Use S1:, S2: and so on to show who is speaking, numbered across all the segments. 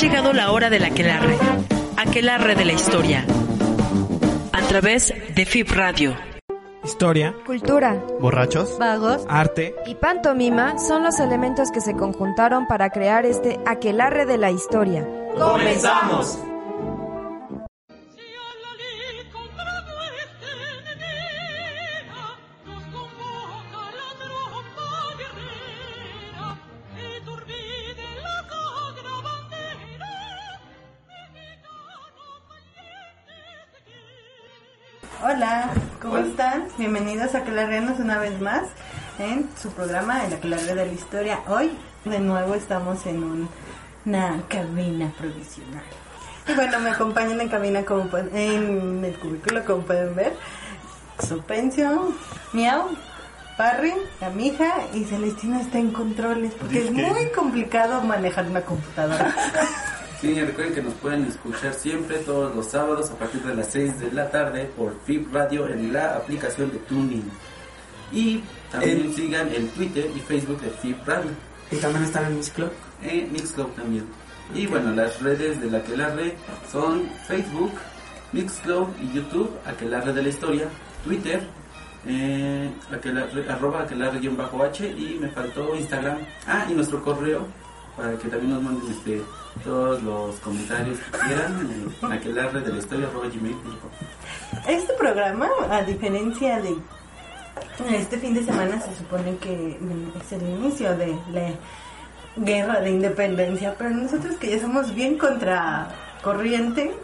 S1: llegado la hora del aquelarre, aquelarre de la historia, a través de FIP Radio.
S2: Historia,
S3: Cultura,
S4: borrachos,
S3: vagos.
S2: Arte,
S3: y pantomima son los elementos que se conjuntaron para crear este aquelarre de la historia.
S4: ¡Comenzamos!
S5: Hola, ¿cómo están? Bienvenidos a Aquelarreanos una vez más en su programa El Aquelarre de la Historia. Hoy de nuevo estamos en un- una cabina provisional. Y bueno, me acompañan en cabina como en el cubículo como pueden ver. Supencio, Miau, Parry, la mija y Celestina está en controles porque es muy complicado manejar una computadora.
S6: Sí, recuerden que nos pueden escuchar siempre todos los sábados a partir de las 6 de la tarde por FIP Radio en la aplicación de Tuning. Y también
S2: El-
S6: sigan el Twitter y Facebook de FIP Radio,
S2: y también están en Miss Club.
S6: en Mixcloud también. Y bueno, las redes de la Aquelarre son Facebook, Mixcloud y YouTube, Aquelarre de la Historia, Twitter, eh, aquelarre, arroba aquelarre-h y me faltó Instagram. Ah, y nuestro correo para que también nos manden este, todos los comentarios que quieran, en aquelarre de la historia.
S5: Este programa, a diferencia de este fin de semana, se supone que es el inicio de la guerra de independencia, pero nosotros que ya somos bien contra corriente,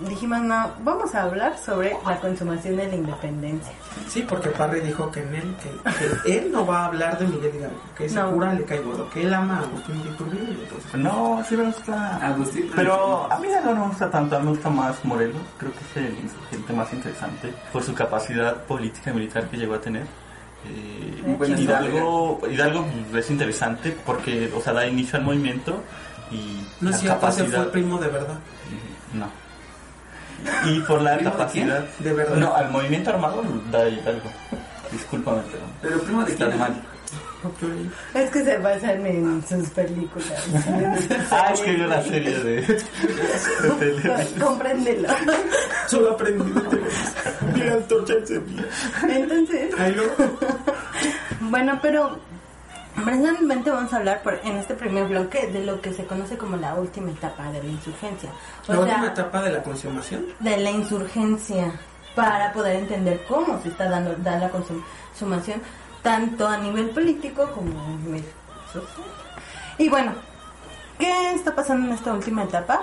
S5: dijimos, no, vamos a hablar sobre la consumación de la independencia.
S2: Sí, porque Parry dijo que en él, que, que él no va a hablar de Miguel Hidalgo, que ese
S5: No.
S2: cura le cae gordo, que él ama a Agustín de Iturbide, entonces,
S4: No, sí me gusta.
S6: Agustín,
S4: Pero a mí no me gusta tanto, a mí me gusta más Morelos. Creo que es el insurgente más interesante por su capacidad política y militar que llegó a tener. Eh, Hidalgo, Hidalgo es interesante porque, o sea, da inicio al movimiento y
S2: No
S4: la
S2: es cierto, ese
S4: capacidad.
S2: fue primo de verdad.
S4: No. Y por la
S6: ¿Primo de
S4: capacidad.
S2: De verdad.
S4: No, al movimiento armado da Hidalgo. Discúlpame, pero.
S6: Pero primo de
S4: Está
S6: quién?
S4: mal.
S5: Es que se basan en sus películas.
S4: Ah, es que vi una serie de. de tele.
S5: Compréndelo.
S2: Solo aprendí de Televisa. Mira, antorcha encendida.
S5: Entonces,
S2: Ahí lo...
S5: Bueno, pero precisamente vamos a hablar por- en este primer bloque de lo que se conoce como la última etapa de la insurgencia. O
S2: La
S5: sea,
S2: última etapa de la consumación.
S5: de la insurgencia para poder entender cómo se está dando da la consumación tanto a nivel político como a nivel social. Y bueno, ¿qué está pasando en esta última etapa?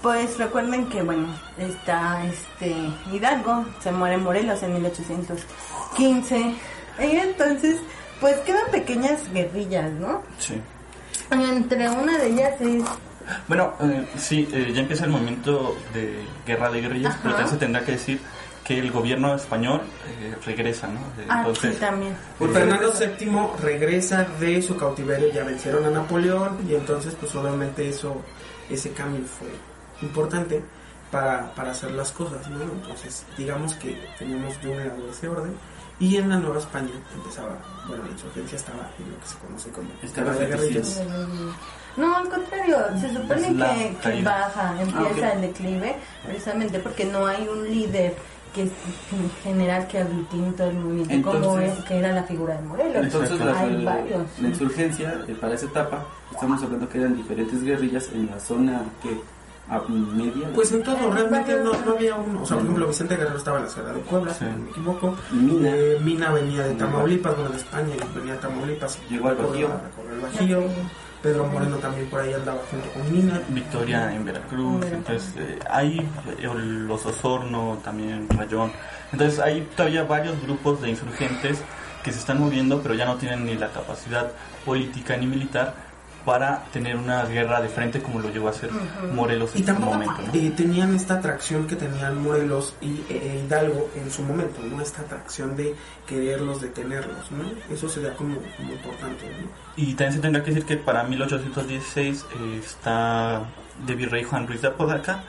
S5: Pues recuerden que bueno, está este Hidalgo, se muere en Morelos en 1815 y entonces pues quedan pequeñas guerrillas, ¿no?
S4: Sí.
S5: Entre una de ellas es
S4: Bueno, eh, sí, eh, ya empieza el movimiento de guerra de guerrillas,
S5: Ajá.
S4: pero también se tendrá que decir que el gobierno español eh, regresa, ¿no? Eh,
S5: ah, sí, también.
S2: Pues Fernando VII regresa de su cautiverio, ya vencieron a Napoleón y entonces pues obviamente eso, ese cambio fue importante para, para hacer las cosas, ¿no? Entonces digamos que teníamos de un lado ese orden y en la Nueva España empezaba, bueno la insurgencia estaba en lo que se conoce como
S6: Estaba
S2: de guerrillas.
S5: No, al contrario, se supone que, baja, empieza
S6: Ah, ok.
S5: el declive, precisamente porque no hay un líder que es en general que aglutine todo el movimiento, como es, que era la figura de Morelos.
S6: Entonces la,
S5: hay
S6: la-
S5: varios.
S6: la insurgencia eh, para esa etapa, estamos hablando que eran diferentes guerrillas en la zona que media.
S2: Pues en todo, realmente no, no había uno. O sea, por ejemplo, Vicente Guerrero estaba en la ciudad de Puebla, si
S4: Sí.
S2: no me equivoco.
S6: Mina.
S2: Eh, Mina venía de Tamaulipas, bueno, de España, y venía de Tamaulipas.
S6: Llegó al
S2: Recorrió-
S6: Bajío.
S2: recorrió el Bajío. Pedro Moreno también por ahí andaba junto con Mina.
S4: Victoria en Veracruz, entonces eh, hay los Osorno, también Rayón. Entonces hay todavía varios grupos de insurgentes que se están moviendo, pero ya no tienen ni la capacidad política ni militar para tener una guerra de frente como lo llegó a hacer Morelos en
S2: y
S4: su momento. ¿no?
S2: eh, tenían esta atracción que tenían Morelos y eh, Hidalgo en su momento, ¿no? Esta atracción de quererlos, detenerlos, ¿no? Eso sería como, como importante, ¿no?
S4: Y también se tendrá que decir que para 1816 eh, está de virrey Juan Ruiz de Apodaca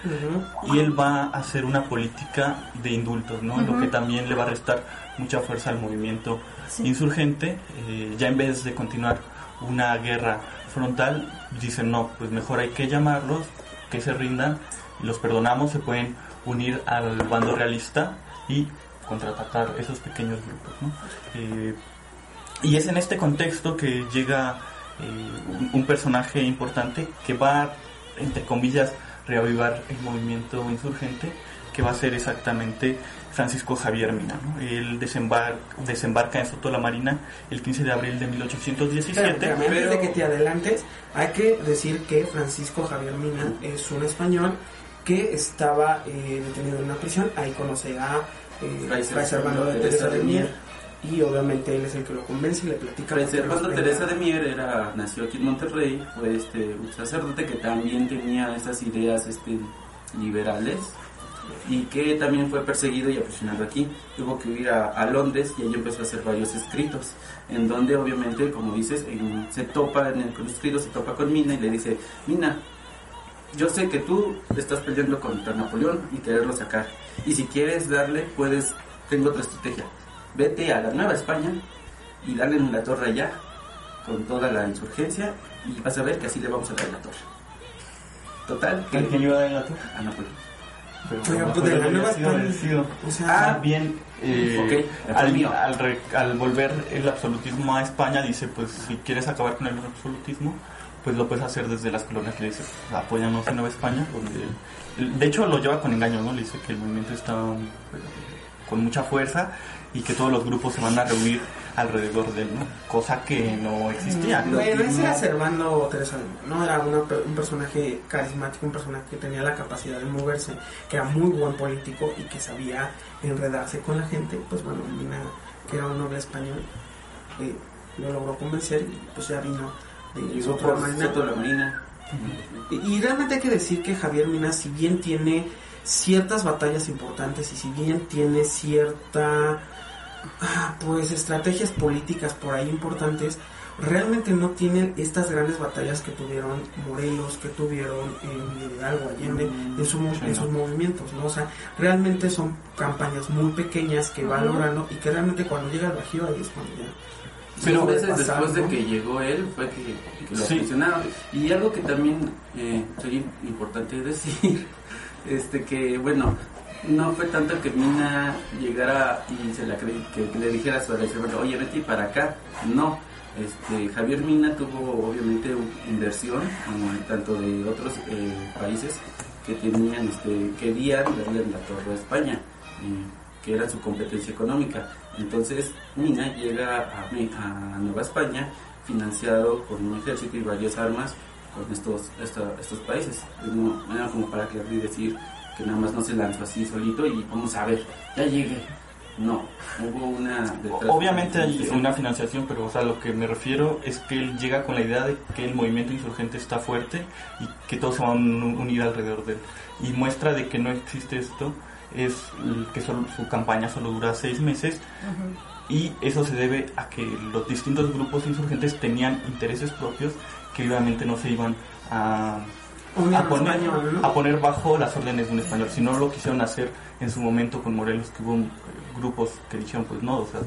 S4: y él va a hacer una política de indultos, ¿no? Lo que también le va a restar mucha fuerza al movimiento insurgente. Eh, ya en vez de continuar una guerra frontal, dicen no, pues mejor hay que llamarlos, que se rindan, los perdonamos, se pueden unir al bando realista y contraatacar esos pequeños grupos, ¿no? Eh, y es en este contexto que llega eh, un, un personaje importante que va, entre comillas, reavivar el movimiento insurgente, que va a ser exactamente Francisco Javier Mina. ¿no? Él desembar- desembarca en Soto la Marina el 15 de abril de 1817.
S2: Espérame, espérame, antes
S6: pero-
S2: de que te adelantes, hay que decir que Francisco Javier Mina es un español que estaba eh, detenido en una prisión. Ahí conoce a eh,
S6: Fray
S2: Servando de Teresa de Mier. Y obviamente él es el que lo convence y le platica.
S6: Fray Servando Teresa de. Mier era, nació aquí en Monterrey, fue este, un sacerdote que también tenía esas ideas este, liberales y que también fue perseguido y aprisionado aquí. Tuvo que ir a, a Londres y ahí empezó a hacer varios escritos, en donde obviamente, como dices, en- se topa en el escrito, se topa con Mina y le dice, Mina, yo sé que tú estás peleando contra Napoleón y quererlo sacar. Y si quieres darle, puedes, tengo otra estrategia. Vete a la Nueva España y dale en la torre allá con toda la insurgencia y vas a ver que así le vamos a dar la torre. Total, que
S4: ¿Quién iba a dar la torre?
S6: a Napoleón.
S4: Pero
S2: pues, de la Nueva. O sea,
S4: Más bien, eh, al,
S6: mío.
S4: al re- al volver el absolutismo a España, dice, pues si quieres acabar con el absolutismo, pues lo puedes hacer desde las colonias, le dice, pues, apóyanos en Nueva España, donde, de hecho lo lleva con engaño, ¿no? Le dice que el movimiento está eh, con mucha fuerza y que todos los grupos se van a reunir alrededor de él, ¿no? Cosa que no existía.
S2: Bueno, ese era Servando Teresa ¿no? Era una un personaje carismático, un personaje que tenía la capacidad de moverse, que era muy buen político y que sabía enredarse con la gente. Pues bueno, Mina, que era un noble español, eh, lo logró convencer y pues ya vino de
S6: de la Marina.
S2: Y, y realmente hay que decir que Javier Mina, si bien tiene ciertas batallas importantes y si bien tiene cierta, pues, estrategias políticas por ahí importantes, realmente no tiene estas grandes batallas que tuvieron Morelos, que tuvieron eh, Hidalgo, Allende, en, su en
S4: ¿no?
S2: sus movimientos, ¿no? O sea, realmente son campañas muy pequeñas que va logrando y que realmente cuando llega al Bajío ahí es cuando ya...
S6: Pero meses
S2: pasar,
S6: después de que llegó él fue que, que lo
S4: Sí.
S6: Y algo que también eh, sería importante decir, este que bueno, no fue tanto que Mina llegara y se la que, que le dijera a su agresor, oye vete para acá. No, este Javier Mina tuvo obviamente inversión en tanto de otros eh, países que tenían, este, querían darle la torre a España. eh, que era su competencia económica. Entonces Mina llega a, a Nueva España financiado por un ejército y varias armas con estos esta- estos países. Era como para y decir que nada más no se lanzó así solito y vamos a ver, ya llegué. No, hubo una... detrás-
S4: Obviamente hay una financiación, pero o sea, lo que me refiero es que él llega con la idea de que el movimiento insurgente está fuerte y que todos se van a unir alrededor de él. Y muestra de que no existe esto es que solo, su campaña solo dura seis meses y eso se debe a que los distintos grupos insurgentes tenían intereses propios que obviamente no se iban a, a poner, bajo las órdenes de un español. Si no lo quisieron hacer en su momento con Morelos, que hubo eh, grupos que dijeron, pues no, o sea,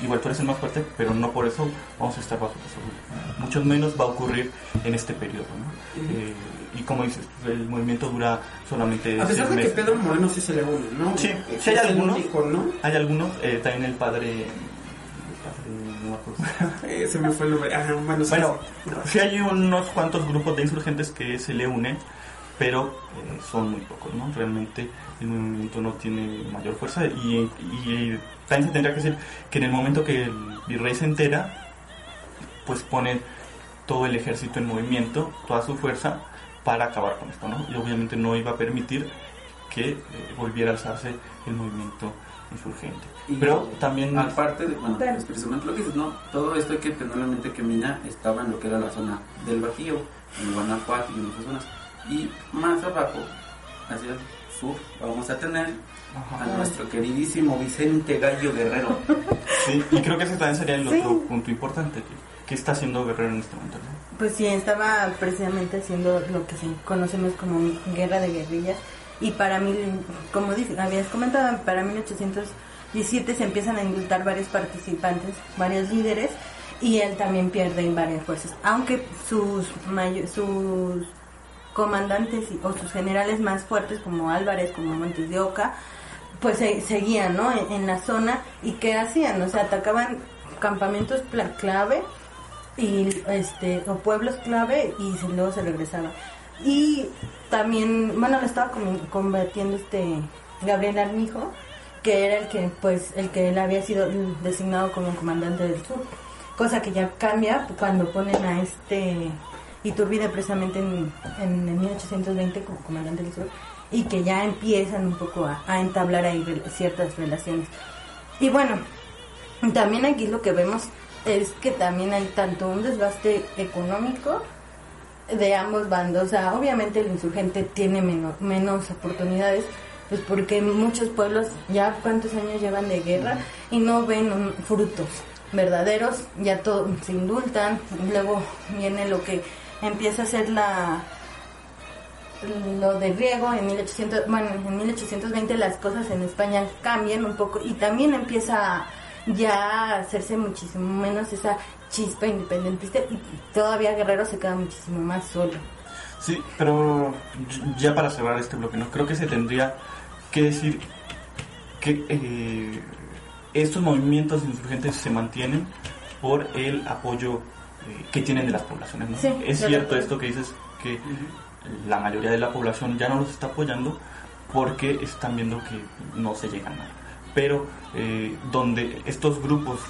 S4: igual tú eres el más fuerte, pero no por eso vamos a estar bajo tus órdenes. Mucho menos va a ocurrir en este periodo. ¿no? Eh, y como dices, pues, el movimiento dura solamente
S2: A pesar de que. Pedro Moreno sí se le une, ¿no?
S4: Sí,
S2: Eh,
S4: sí hay algunos.
S2: único, ¿no?
S4: Hay algunos, eh, también el padre... el padre, no me acuerdo.
S2: Eh, se me fue el nombre. Ajá, bueno,
S4: Bueno,
S2: sí.
S4: hay unos cuantos grupos de insurgentes que se le unen, pero eh, son muy pocos, ¿no? Realmente el movimiento no tiene mayor fuerza y, y también se tendrá que decir que en el momento que el virrey se entera, pues pone todo el ejército en movimiento, toda su fuerza para acabar con esto, ¿no? Y obviamente no iba a permitir que eh, volviera a alzarse el movimiento insurgente.
S6: Y
S4: Pero también...
S6: Aparte de, bueno, es precisamente lo que dices, ¿no? Todo esto hay que tener en mente que Mina estaba en lo que era la zona del Bajío, en Guanajuato y en otras zonas. Y más abajo, hacia el sur, vamos a tener
S4: Ajá.
S6: a nuestro queridísimo Vicente Gallo Guerrero.
S4: Sí, y creo que ese también sería el
S5: Sí.
S4: otro punto importante. que- ¿Qué está haciendo Guerrero en este momento? no?
S5: Pues sí, estaba precisamente haciendo lo que se- conocemos como guerra de guerrillas. Y para mí, como habías comentado, para 1817 se empiezan a indultar varios participantes, varios líderes, y él también pierde varias fuerzas. Aunque sus, sus comandantes o sus generales más fuertes, como Álvarez, como Montes de Oca, pues se- seguían ¿no? en, en la zona. ¿Y qué hacían? O sea, atacaban campamentos clave y este o pueblos clave y luego se regresaba y también bueno lo estaba combatiendo este Gabriel Armijo que era el que pues el que él había sido designado como comandante del sur cosa que ya cambia cuando ponen a este Iturbide precisamente en, en, el 1820 como comandante del sur y que ya empiezan un poco a, entablar ahí rel- ciertas relaciones. Y bueno también aquí lo que vemos es que también hay tanto un desgaste económico de ambos bandos. O sea, obviamente el insurgente tiene menos, menos oportunidades, pues porque muchos pueblos ya cuántos años llevan de guerra y no ven un- frutos verdaderos, ya todo se indultan, luego viene lo que empieza a ser la lo de Riego en 1800, bueno, en 1820 las cosas en España cambian un poco y también empieza ya hacerse muchísimo menos esa chispa independentista y todavía Guerrero se queda muchísimo más solo.
S4: Sí, pero ya para cerrar este bloque, ¿no? Creo que se tendría que decir que eh, estos movimientos insurgentes se mantienen por el apoyo eh, que tienen de las poblaciones, ¿no?
S5: Sí,
S4: es cierto esto que dices que la mayoría de la población ya no los está apoyando porque están viendo que no se llega a nada. Pero eh, donde estos grupos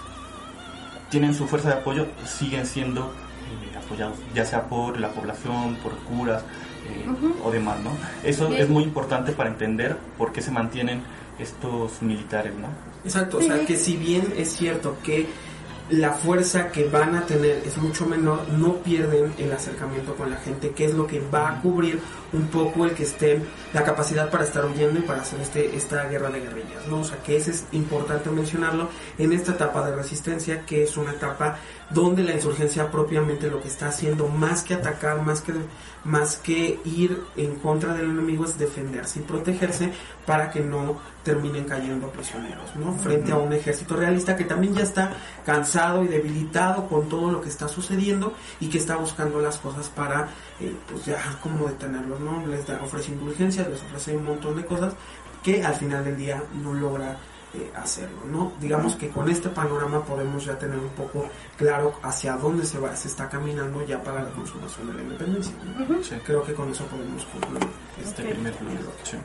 S4: tienen su fuerza de apoyo, siguen siendo eh, apoyados, ya sea por la población, por curas eh, o demás, ¿no? Eso
S5: Bien.
S4: es muy importante para entender por qué se mantienen estos militares, ¿no?
S2: Exacto, o sea que si bien es cierto que la fuerza que van a tener es mucho menor, no pierden el acercamiento con la gente, que es lo que va a cubrir un poco el que estén, la capacidad para estar huyendo y para hacer este, esta guerra de guerrillas, ¿no? O sea que ese es importante mencionarlo en esta etapa de resistencia, que es una etapa donde la insurgencia propiamente lo que está haciendo, más que atacar, más que, más que ir en contra del enemigo, es defenderse y protegerse para que no terminen cayendo prisioneros, ¿no? Frente a un ejército realista que también ya está cansado y debilitado con todo lo que está sucediendo y que está buscando las cosas para, eh, pues ya como detenerlos, ¿no? Les da, ofrece indulgencias, les ofrece un montón de cosas que al final del día no logra eh, hacerlo, ¿no? Digamos que con este panorama podemos ya tener un poco claro hacia dónde se va, se está caminando ya para la consumación de la independencia, ¿no?
S4: Sí.
S2: Creo que con eso podemos concluir
S4: Este primer bloque. Sí.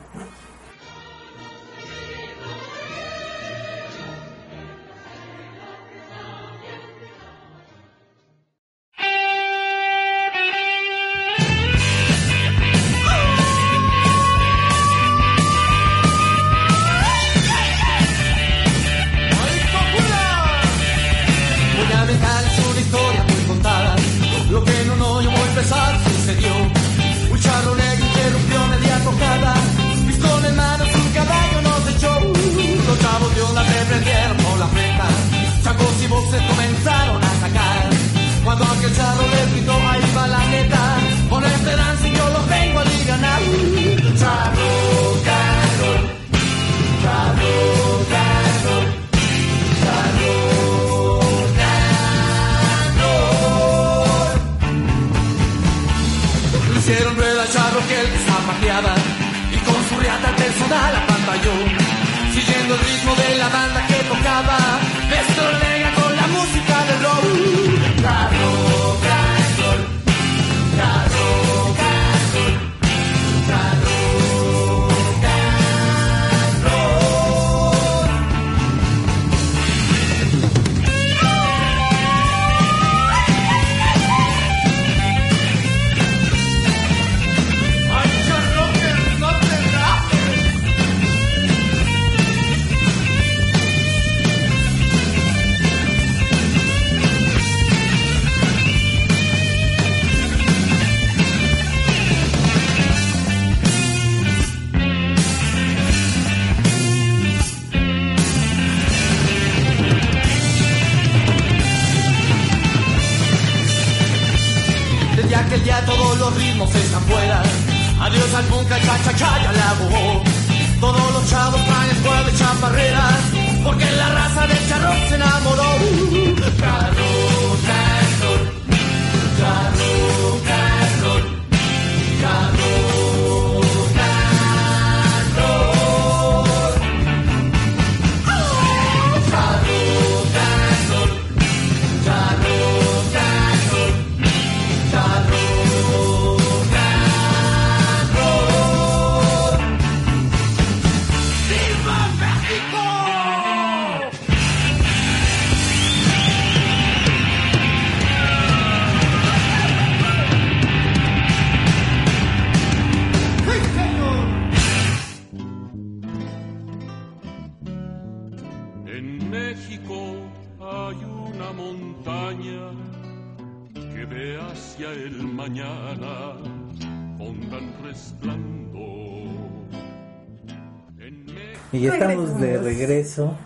S7: Y
S8: ya estamos de regreso.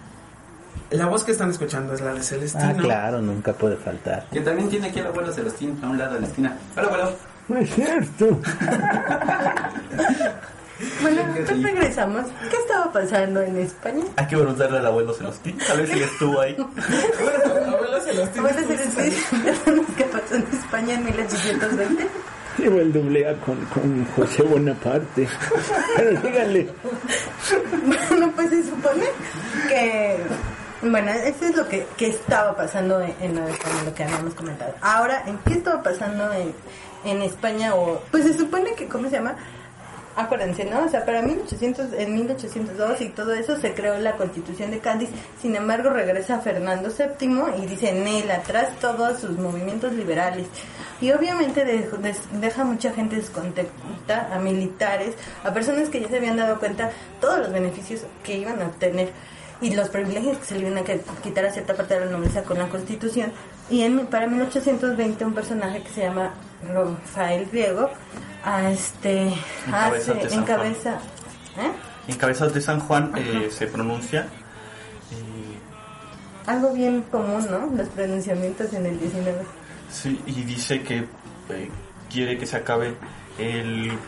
S2: La voz que están escuchando es la de Celestino.
S8: Ah, claro, nunca puede faltar.
S6: Que también tiene aquí el abuelo Celestín a un lado de la esquina. Hola, abuelo.
S8: No es cierto.
S5: Bueno, pues regresamos. ¿Qué estaba pasando en España?
S4: Hay que preguntarle al abuelo Celestín. Tal vez él estuvo ahí.
S2: Abuelo Celestino.
S5: Vamos a hacer el ¿Qué pasó en España en 1820?
S8: Llevo el con, con José Bonaparte. Pero díganle.
S5: Bueno, pues se supone que... Bueno, eso es lo que, que estaba pasando en, en lo que habíamos comentado. Ahora, ¿en qué estaba pasando en, en España? o Pues se supone que, ¿cómo se llama? Acuérdense, ¿no? O sea, para 1800, en 1802 y todo eso se creó la Constitución de Cádiz. Sin embargo, regresa Fernando VII y dice en él atrás todos sus movimientos liberales. Y obviamente de- des- deja mucha gente descontenta, a militares, a personas que ya se habían dado cuenta todos los beneficios que iban a obtener y los privilegios que se le iban a quitar a cierta parte de la nobleza con la Constitución. Y en, para 1820 un personaje que se llama Rafael Griego, a este,
S4: Cabezas de
S5: hace,
S4: San
S5: en
S4: Juan.
S5: cabeza, ¿eh?
S4: De San Juan eh, se pronuncia. eh,
S5: algo bien común, ¿no? Los pronunciamientos en el 19.
S4: Sí, y dice que eh, quiere que se acabe el,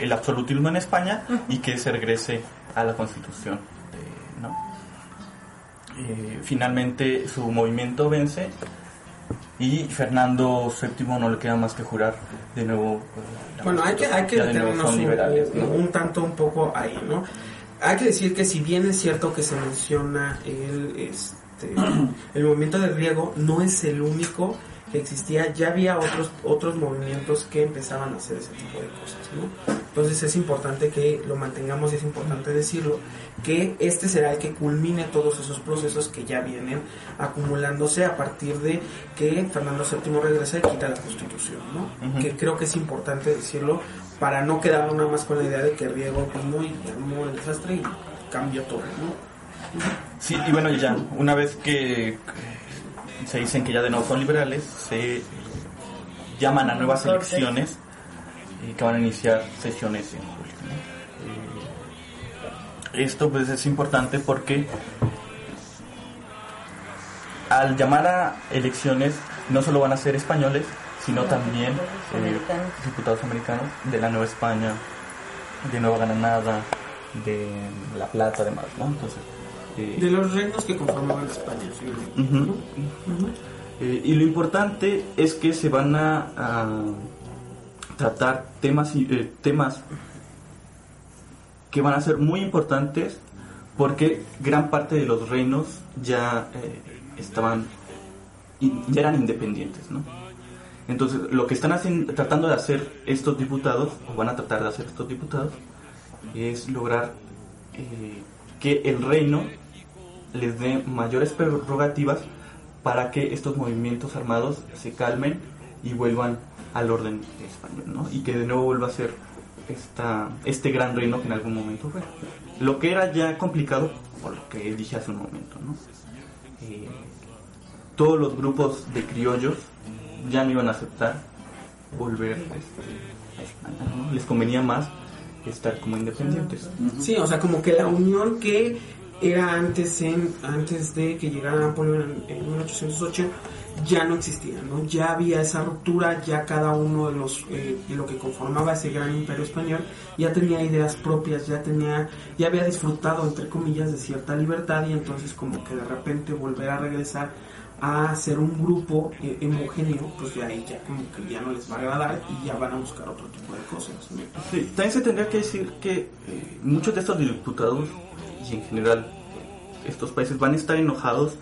S4: el absolutismo en España y que se regrese a la constitución. Eh, finalmente su movimiento vence y Fernando VII no le queda más que jurar de nuevo. eh,
S2: Bueno, hay que, hay que
S4: de
S2: detenernos un, un tanto un poco ahí, ¿no? Hay que decir que si bien es cierto que se menciona el, este, el movimiento del griego, no es el único que existía, ya había otros, otros movimientos que empezaban a hacer ese tipo de cosas, ¿no? Entonces es importante que lo mantengamos y es importante decirlo, que este será el que culmine todos esos procesos que ya vienen acumulándose a partir de que Fernando VII regresa y quita la constitución, ¿no?
S4: Ujú.
S2: Que creo que es importante decirlo para no quedar nada más con la idea de que Riego vino y armó el desastre y cambió todo, ¿no?
S4: Sí, y bueno, ya, una vez que se dicen que ya de nuevo son liberales, se eh, llaman a nuevas elecciones y que van a iniciar sesiones en julio. ¿no? Eh, esto pues es importante porque al llamar a elecciones no solo van a ser españoles, sino también eh,
S5: Americanos.
S4: diputados americanos de la Nueva España, de Nueva Granada, de La Plata, además, ¿no? Entonces, eh,
S2: De los reinos que conformaban España, sí.
S4: Ujú. Eh, y lo importante es que se van a, a tratar temas, eh, temas que van a ser muy importantes porque gran parte de los reinos ya eh, estaban ya eran independientes, ¿no? Entonces, lo que están haciendo, tratando de hacer estos diputados, o van a tratar de hacer estos diputados, es lograr eh, que el reino les dé mayores prerrogativas para que estos movimientos armados se calmen y vuelvan al orden español, ¿no? Y que de nuevo vuelva a ser esta, este gran reino que en algún momento fue. Lo que era ya complicado, por lo que dije hace un momento, ¿no? Eh, todos los grupos de criollos ya no iban a aceptar volver este, a España, ¿no? Les convenía más estar como independientes.
S2: Sí, o sea, como que la unión que era antes en antes de que llegara Napoleón en, en 1808 ya no existía, ¿no? Ya había esa ruptura, ya cada uno de los eh, de lo que conformaba ese gran imperio español ya tenía ideas propias, ya tenía ya había disfrutado entre comillas de cierta libertad y entonces como que de repente volver a regresar a ser un grupo eh, homogéneo, pues de ahí ya como que ya no les va a agradar y ya van a buscar otro tipo de cosas.
S4: también se tendría que decir que eh, muchos de estos diputados y en general estos países van a estar enojados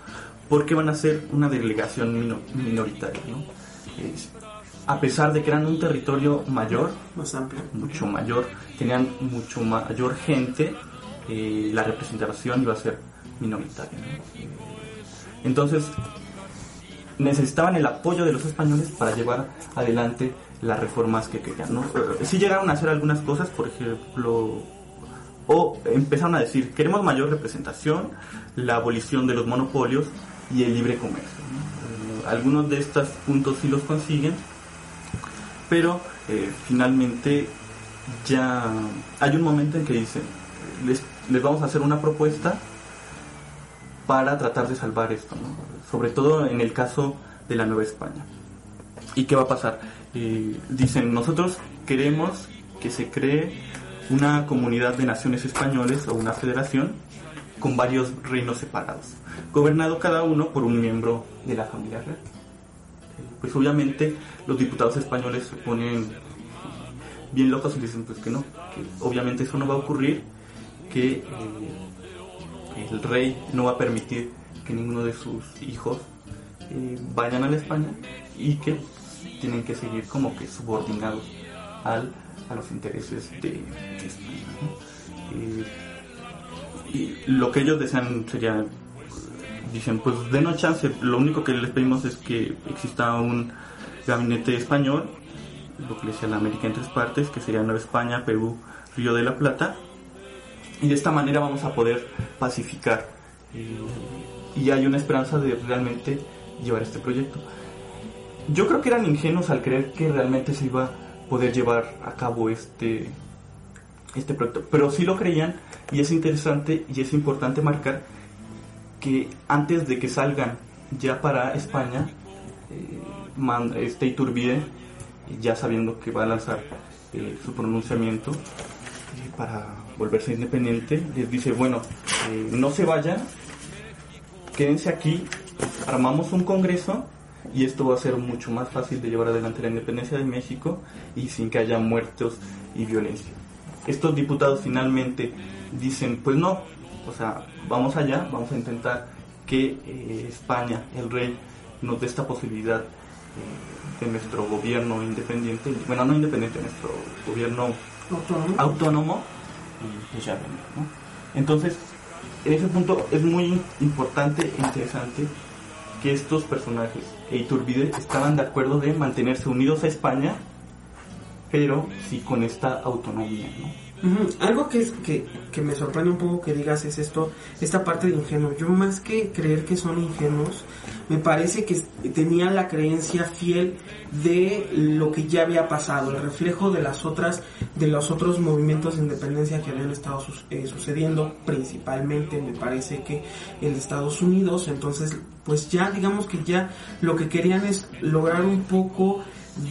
S4: porque van a ser una delegación mino- minoritaria, a pesar de que eran un territorio mayor,
S2: Más amplio.
S4: mucho mayor, tenían mucho mayor gente, eh, la representación iba a ser minoritaria. ¿no? Entonces, necesitaban el apoyo de los españoles para llevar adelante las reformas que querían. ¿no? Eh, Sí llegaron a hacer algunas cosas, por ejemplo, o empezaron a decir, queremos mayor representación, la abolición de los monopolios y el libre comercio. Eh, algunos de estos puntos sí los consiguen, pero eh, finalmente ya hay un momento en que dicen, les, les vamos a hacer una propuesta para tratar de salvar esto, ¿no? sobre todo en el caso de la Nueva España. ¿Y qué va a pasar? Eh, dicen, nosotros queremos que se cree una comunidad de naciones españoles o una federación con varios reinos separados, gobernado cada uno por un miembro de la familia real. Eh, Pues obviamente los diputados españoles se ponen bien locos y dicen pues que no, que obviamente eso no va a ocurrir, que eh, el rey no va a permitir que ninguno de sus hijos eh, vayan a la España y que tienen que seguir como que subordinados a los intereses de, España. Eh, y lo que ellos desean sería, dicen, pues denos chance, lo único que les pedimos es que exista un gabinete español, lo que le decía la América en tres partes, que sería Nueva España, Perú, Río de la Plata, y de esta manera vamos a poder pacificar y hay una esperanza de realmente llevar este proyecto. Yo creo que eran ingenuos al creer que realmente se iba a poder llevar a cabo este, este proyecto, pero sí lo creían y es interesante y es importante marcar que antes de que salgan ya para España, eh, man- este Iturbide, ya sabiendo que va a lanzar eh, su pronunciamiento para volverse independiente, les dice, bueno, eh, no se vayan, quédense aquí, armamos un congreso y esto va a ser mucho más fácil de llevar adelante la independencia de México y sin que haya muertos y violencia. Estos diputados finalmente dicen, pues no, o sea, vamos allá, vamos a intentar que eh, España, el rey, nos dé esta posibilidad eh, de nuestro gobierno independiente, bueno, no independiente, nuestro gobierno
S2: Autónomo.
S4: autónomo y ya ¿no? Entonces, en ese punto es muy importante e interesante que estos personajes e Iturbide estaban de acuerdo de mantenerse unidos a España, pero sí con esta autonomía, ¿no?
S2: Algo que, es, que, que me sorprende un poco que digas es esto, esta parte de ingenuo. Yo más que creer que son ingenuos, me parece que tenían la creencia fiel de lo que ya había pasado, el reflejo de las otras, de los otros movimientos de independencia que habían estado sus- eh, sucediendo, principalmente me parece que de Estados Unidos. Entonces, pues ya digamos que ya lo que querían es lograr un poco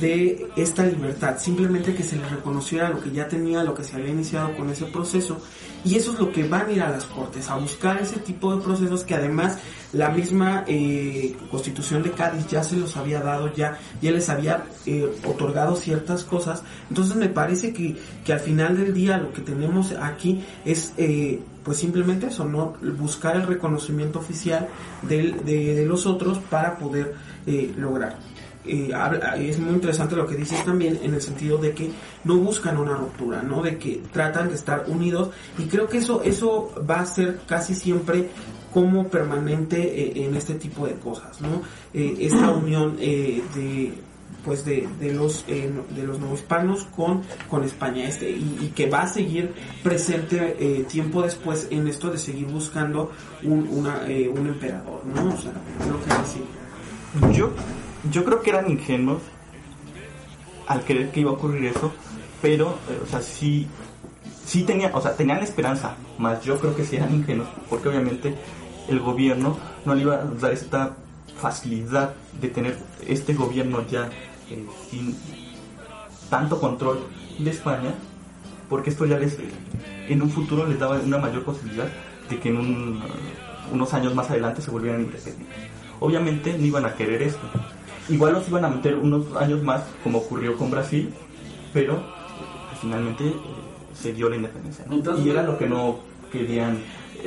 S2: de esta libertad, simplemente que se les reconociera lo que ya tenía, lo que se había iniciado con ese proceso, y eso es lo que van a ir a las cortes, a buscar ese tipo de procesos que además la misma eh, constitución de Cádiz ya se los había dado, ya, ya les había eh, otorgado ciertas cosas, entonces me parece que, que al final del día lo que tenemos aquí es eh, pues simplemente eso, ¿no? buscar el reconocimiento oficial del- de, de los otros para poder eh, lograr eh, es muy interesante lo que dices también en el sentido de que no buscan una ruptura, ¿no? De que tratan de estar unidos y creo que eso eso va a ser casi siempre como permanente eh, en este tipo de cosas, ¿no? Eh, esta unión eh, de pues de, de los eh, de los novohispanos con con España este y, y que va a seguir presente eh, tiempo después en esto de seguir buscando un una, eh, un emperador, ¿no? O sea, que.
S4: Yo, yo creo que eran ingenuos al creer que iba a ocurrir eso, pero, eh, o sea, sí, sí tenía, o sea, tenían esperanza, más yo creo que sí eran ingenuos, porque obviamente el gobierno no le iba a dar esta facilidad de tener este gobierno ya eh, sin tanto control de España, porque esto ya les, en un futuro les daba una mayor posibilidad de que en un, unos años más adelante se volvieran independientes. Obviamente no iban a querer esto. Igual los iban a meter unos años más, como ocurrió con Brasil, pero eh, finalmente eh, se dio la independencia. ¿no?
S6: Entonces-
S4: y era lo que no querían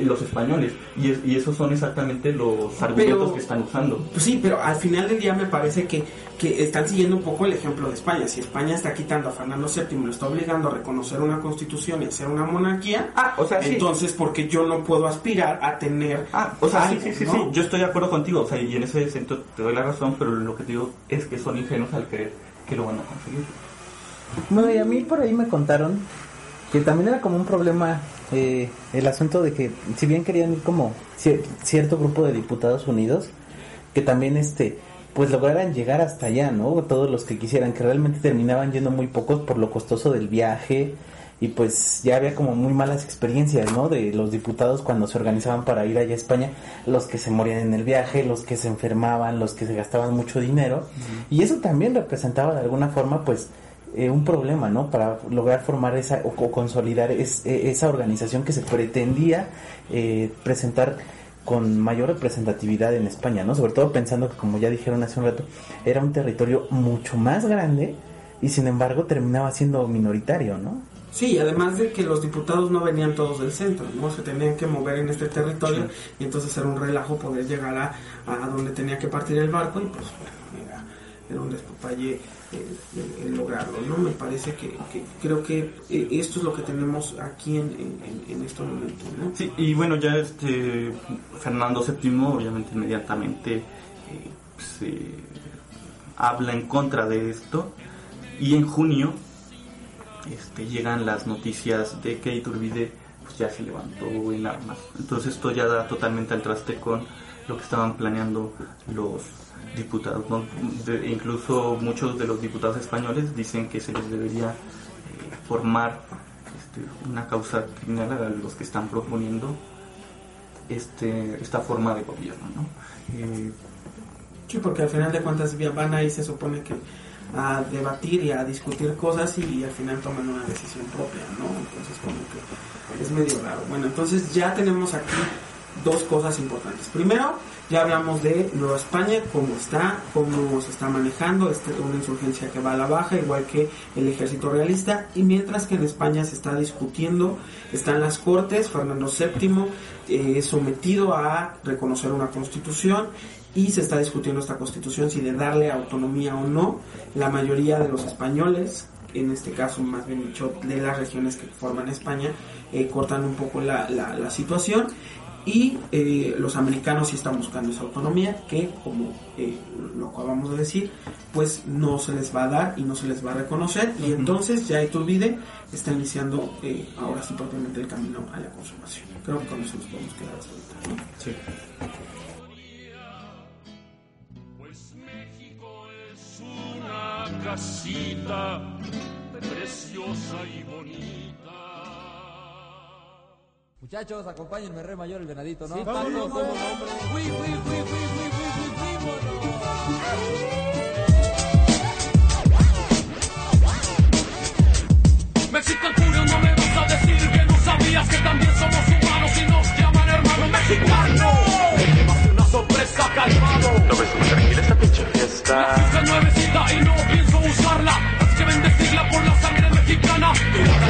S4: los españoles. Y, es- y esos son exactamente los argumentos
S2: Pero-
S4: que están usando.
S2: Pues sí, pero al final del día me parece que, que están siguiendo un poco el ejemplo de España. Si España está quitando a Fernando VII, lo está obligando a reconocer una constitución y hacer una monarquía,
S4: Ah, o sea, sí.
S2: entonces porque yo no puedo aspirar a tener
S4: Ah, o sea, sí,
S2: algo,
S4: sí, sí,
S2: ¿no?
S4: sí, yo estoy de acuerdo contigo, o sea, y en ese sentido te doy la razón, pero lo que te digo es que son ingenuos al creer que lo van a conseguir.
S9: Bueno, y a mí por ahí me contaron que también era como un problema eh, el asunto de que si bien querían ir como cier- cierto grupo de diputados unidos, que también este pues lograran llegar hasta allá, ¿no? Todos los que quisieran, que realmente terminaban yendo muy pocos por lo costoso del viaje y pues ya había como muy malas experiencias, ¿no? De los diputados cuando se organizaban para ir allá a España, los que se morían en el viaje, los que se enfermaban, los que se gastaban mucho dinero y eso también representaba de alguna forma pues eh, un problema, ¿no? Para lograr formar esa o, o consolidar es- eh, esa organización que se pretendía eh, presentar con mayor representatividad en España, ¿no? Sobre todo pensando que, como ya dijeron hace un rato, era un territorio mucho más grande y sin embargo terminaba siendo minoritario, ¿no?
S2: Sí, además de que los diputados no venían todos del centro, ¿no? Se tenían que mover en este territorio y entonces era un relajo poder llegar a, a donde tenía que partir el barco y pues bueno, era, era un despapalle el, el- lograrlo, ¿no? Me parece que, que creo que eh, esto es lo que tenemos aquí en, en, en estos momentos, ¿no?
S4: Sí, y bueno, ya este Fernando VII obviamente inmediatamente eh, se habla en contra de esto y en junio este, llegan las noticias de que Iturbide pues, ya se levantó en armas. Entonces esto ya da totalmente al traste con lo que estaban planeando los diputados. ¿no? Incluso muchos de los diputados españoles dicen que se les debería eh, formar este, una causa criminal a los que están proponiendo este, esta forma de gobierno. ¿no? Eh,
S2: Sí, porque al final de cuentas van ahí se supone que a debatir y a discutir cosas y, al final toman una decisión propia, ¿no? Entonces como que es medio raro. Bueno, entonces ya tenemos aquí dos cosas importantes. Primero, ya hablamos de Nueva España, cómo está, cómo se está manejando, este, una insurgencia que va a la baja, igual que el ejército realista, y mientras que en España se está discutiendo, están las cortes, Fernando VII eh, es sometido a reconocer una constitución y se está discutiendo esta constitución si de darle autonomía o no. La mayoría de los españoles, en este caso más bien dicho de las regiones que forman España, eh, cortan un poco la- la situación y eh, los americanos sí están buscando esa autonomía que como eh, lo acabamos de decir pues no se les va a dar y no se les va a reconocer y entonces ya Iturbide está iniciando eh, ahora sí propiamente el camino a la consumación creo que con eso nos podemos quedar hasta ahorita ¿no?
S4: sí.
S10: Pues México es una casita preciosa y bonita.
S11: Muchachos, acompáñenme, Re Mayor, el venadito, ¿no?
S10: Sí,
S11: uy, uy, uy, uy,
S10: Mexicano, no me vas a decir que no sabías que también somos humanos y nos llaman hermano mexicano. Llevaste una sorpresa, calmado.
S12: ¿No ves muy tranquila esta pinche fiesta?
S10: Esta nuevecita y no pienso usarla. Así que bendecirla por la sangre mexicana. Tirada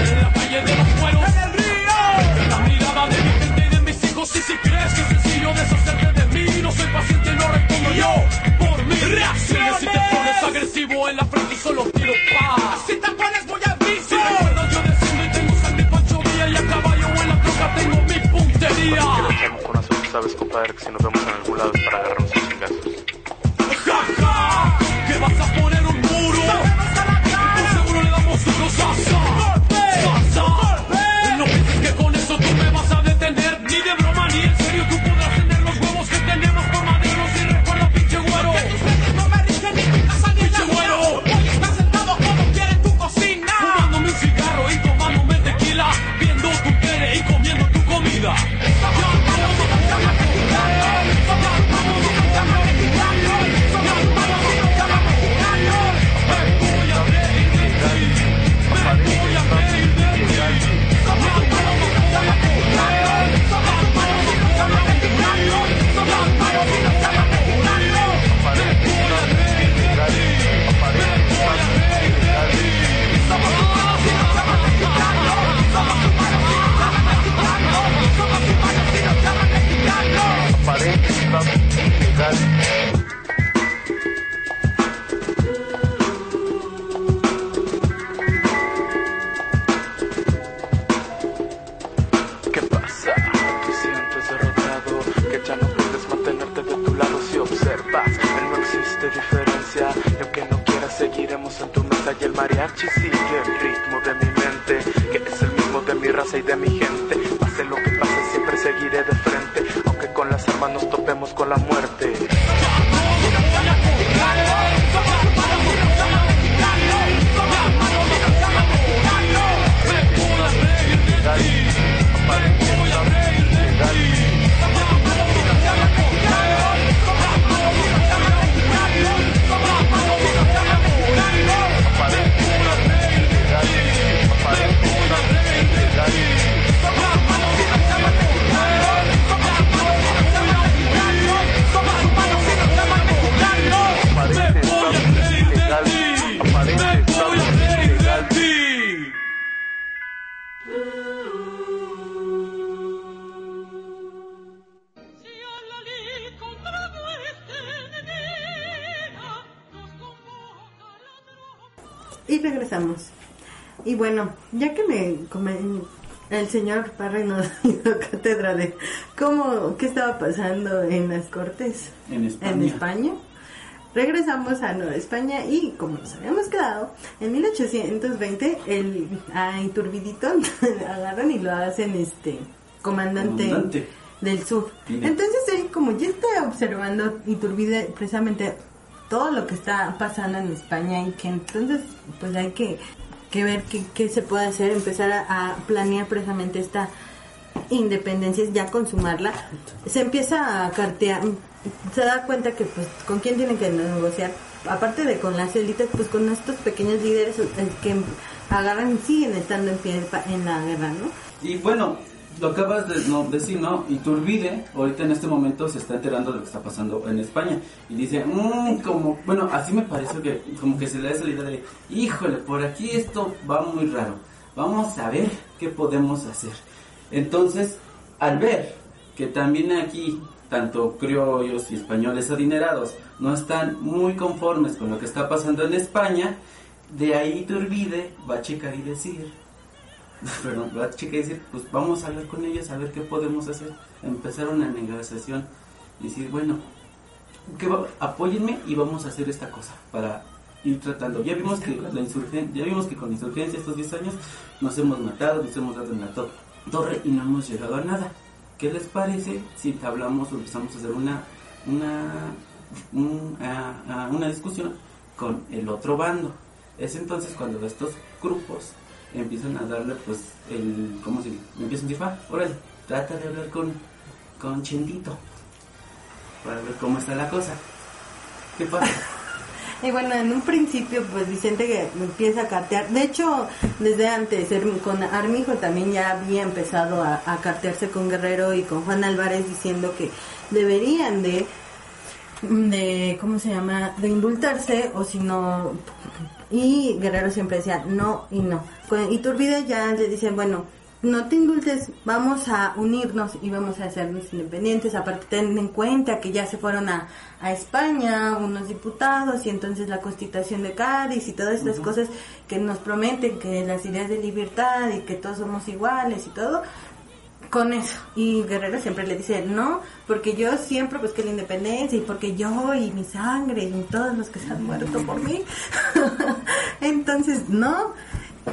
S12: sabes, compadre, que si nos vemos en algún lado es para agarrarnos mariachi sigue el ritmo de mi mente, que es el mismo de mi raza y de mi gente. Pase lo que pase, siempre seguiré de frente, aunque con las armas nos topemos con la muerte.
S5: Bueno, ya que me el señor Parra nos dio cátedra de cómo, qué estaba pasando en las cortes
S6: En España.
S5: en España, regresamos a Nueva España y como nos habíamos quedado, en 1820 el a Iturbidito agarran y lo hacen este comandante,
S6: Comandante.
S5: del sur. Entonces él como ya está observando Iturbide precisamente todo lo que está pasando en España y que entonces pues hay que, que ver qué, qué se puede hacer, empezar a, planear precisamente esta independencia, ya consumarla, se empieza a cartear, se da cuenta que pues con quién tienen que negociar, aparte de con las élites, pues con estos pequeños líderes que agarran y siguen estando en pie en la guerra, ¿no?
S6: Y bueno, lo acabas de no, decir, ¿no? Iturbide, ahorita en este momento se está enterando de lo que está pasando en España. Y dice, mmm, como, bueno, así me parece que como que se le da esa idea de, híjole, por aquí esto va muy raro. Vamos a ver qué podemos hacer. Entonces, al ver que también aquí, tanto criollos y españoles adinerados no están muy conformes con lo que está pasando en España, de ahí Iturbide va a checar y decir, perdón, va a checar y decir, pues vamos a hablar con ellos a ver qué podemos hacer. Empezar una negociación y decir, bueno, que va- apóyenme y vamos a hacer esta cosa para ir tratando. Ya vimos que la insurgen- ya vimos que con la insurgencia estos 10 años nos hemos matado, nos hemos dado en la to- torre y no hemos llegado a nada. ¿Qué les parece si hablamos o empezamos a hacer una una una discusión con el otro bando? Es entonces cuando estos grupos empiezan a darle pues el ¿cómo se dice? empiezan a decir, "Va, órale, trata de hablar con con Chendito para ver cómo está la cosa. ¿Qué pasa?
S5: Y bueno, en un principio, pues Vicente que empieza a cartear. De hecho, desde antes, con Armijo también ya había empezado a, a cartearse con Guerrero y con Juan Álvarez diciendo que deberían de, de ¿cómo se llama? De indultarse o si no... Y Guerrero siempre decía no y no. Con Iturbide ya le dicen, bueno, no te indultes, vamos a unirnos y vamos a hacernos independientes. Aparte, ten en cuenta que ya se fueron a, a España unos diputados y entonces la constitución de Cádiz y todas estas cosas que nos prometen que las ideas de libertad y que todos somos iguales y todo. Con eso. Y Guerrero siempre le dice, no, porque yo siempre busqué la independencia y porque yo y mi sangre y todos los que se han muerto por mí. Entonces, no.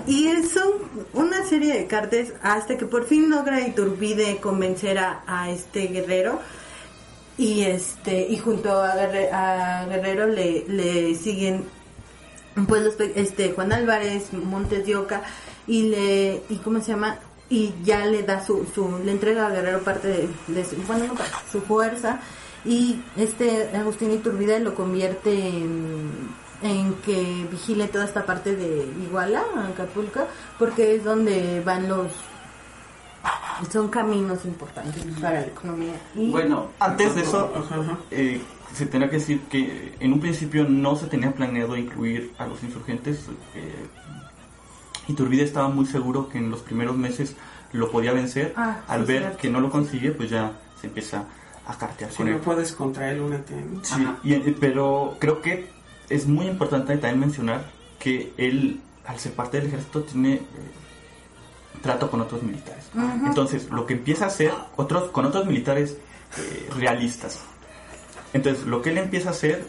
S5: Y son una serie de cartas hasta que por fin logra Iturbide convencer a, a este guerrero y este y junto a, a Guerrero le, le siguen pues los este Juan Álvarez Montes de Oca y le y cómo se llama y ya le da su, su le entrega a Guerrero parte de, de su bueno no su fuerza y este Agustín Iturbide lo convierte en, en que vigile toda esta parte de Iguala Acapulco porque es donde van los son caminos importantes para la economía y
S4: Bueno, antes de eso, eh, se tenía que decir que en un principio no se tenía planeado incluir a los insurgentes. Eh, Iturbide estaba muy seguro que en los primeros meses lo podía vencer.
S2: Ah,
S4: Al
S2: sí,
S4: ver
S2: cierto.
S4: que no lo consigue, pues ya se empieza a cartear
S2: Si
S4: con
S2: no
S4: él.
S2: puedes contra él, únete.
S4: Sí, y- eh, pero creo que es muy importante también mencionar que él, al ser parte del ejército, tiene eh, trato con otros militares. Entonces, lo que empieza a hacer otros, con otros militares eh, realistas. Entonces, lo que él empieza a hacer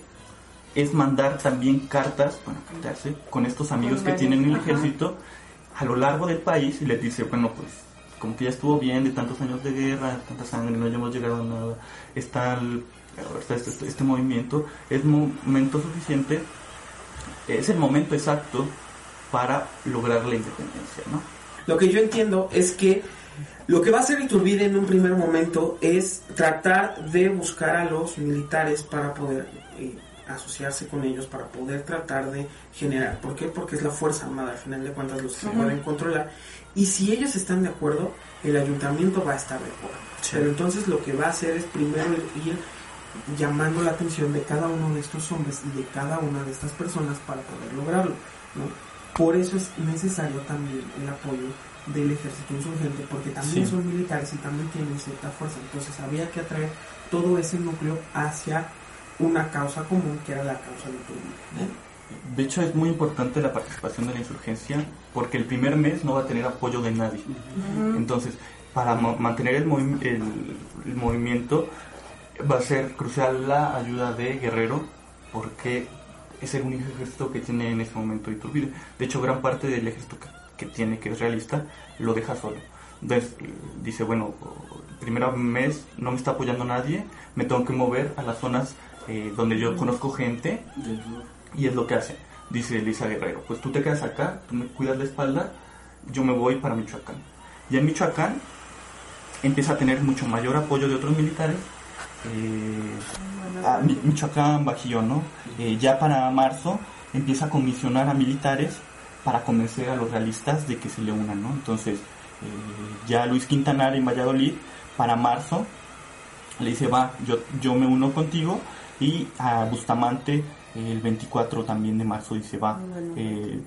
S4: es mandar también cartas, bueno, cartarse con estos amigos que tienen en el ejército a lo largo del país y les dice, bueno, pues como que ya estuvo bien de tantos años de guerra, tanta sangre, no hemos llegado a nada, está, el- está este, este- este movimiento, es momento suficiente, es el momento exacto para lograr la independencia, ¿no?
S2: Lo que yo entiendo es que lo que va a hacer Iturbide en un primer momento es tratar de buscar a los militares para poder eh, asociarse con ellos, para poder tratar de generar. ¿Por qué? Porque es la Fuerza Armada, al final de cuentas, los que se
S5: Ujú.
S2: pueden controlar. Y si ellos están de acuerdo, el ayuntamiento va a estar de acuerdo. Pero entonces lo que va a hacer es primero ir, ir llamando la atención de cada uno de estos hombres y de cada una de estas personas para poder lograrlo. ¿no? Por eso es necesario también el apoyo del ejército insurgente, porque también
S4: Sí.
S2: son militares y también tienen cierta fuerza. Entonces había que atraer todo ese núcleo hacia una causa común, que era la causa de Iturbide. ¿no?
S4: De hecho, es muy importante la participación de la insurgencia porque el primer mes no va a tener apoyo de nadie. Entonces, para mantener el, movi- el- el movimiento va a ser crucial la ayuda de Guerrero porque es el único ejército que tiene en ese momento Iturbide. De hecho, gran parte del ejército que, que tiene, que es realista, lo deja solo. Entonces, eh, dice, bueno, el primer mes no me está apoyando nadie, me tengo que mover a las zonas eh, donde yo conozco gente y es lo que hace. Dice Elisa Guerrero, pues tú te quedas acá, tú me cuidas la espalda, yo me voy para Michoacán. Y en Michoacán empieza a tener mucho mayor apoyo de otros militares. eh, a Mi- Michoacán, Bajío, ¿no? Eh, ya para marzo empieza a comisionar a militares para convencer a los realistas de que se le unan, ¿no? Entonces, eh, ya Luis Quintanar en Valladolid, para marzo, le dice, va, yo, yo me uno contigo, y a Bustamante el 24 también de marzo dice, va, eh,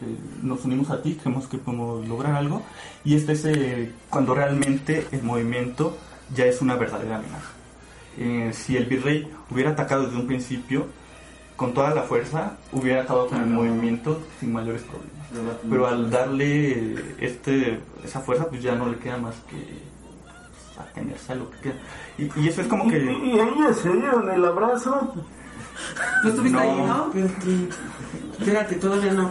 S4: eh, nos unimos a ti, creemos que podemos lograr algo, y este es eh, cuando realmente el movimiento ya es una verdadera amenaza. Eh, si el virrey hubiera atacado desde un principio, con toda la fuerza, hubiera acabado con el movimiento sin mayores problemas. Pero al darle este, esa fuerza, pues ya no le queda más que pues, a lo que queda. Y, y eso es como que...
S8: ¿Y ellos se dieron el abrazo?
S2: ¿Tú estuviste
S4: No.
S2: ahí, no? Pues. Espérate, todavía no.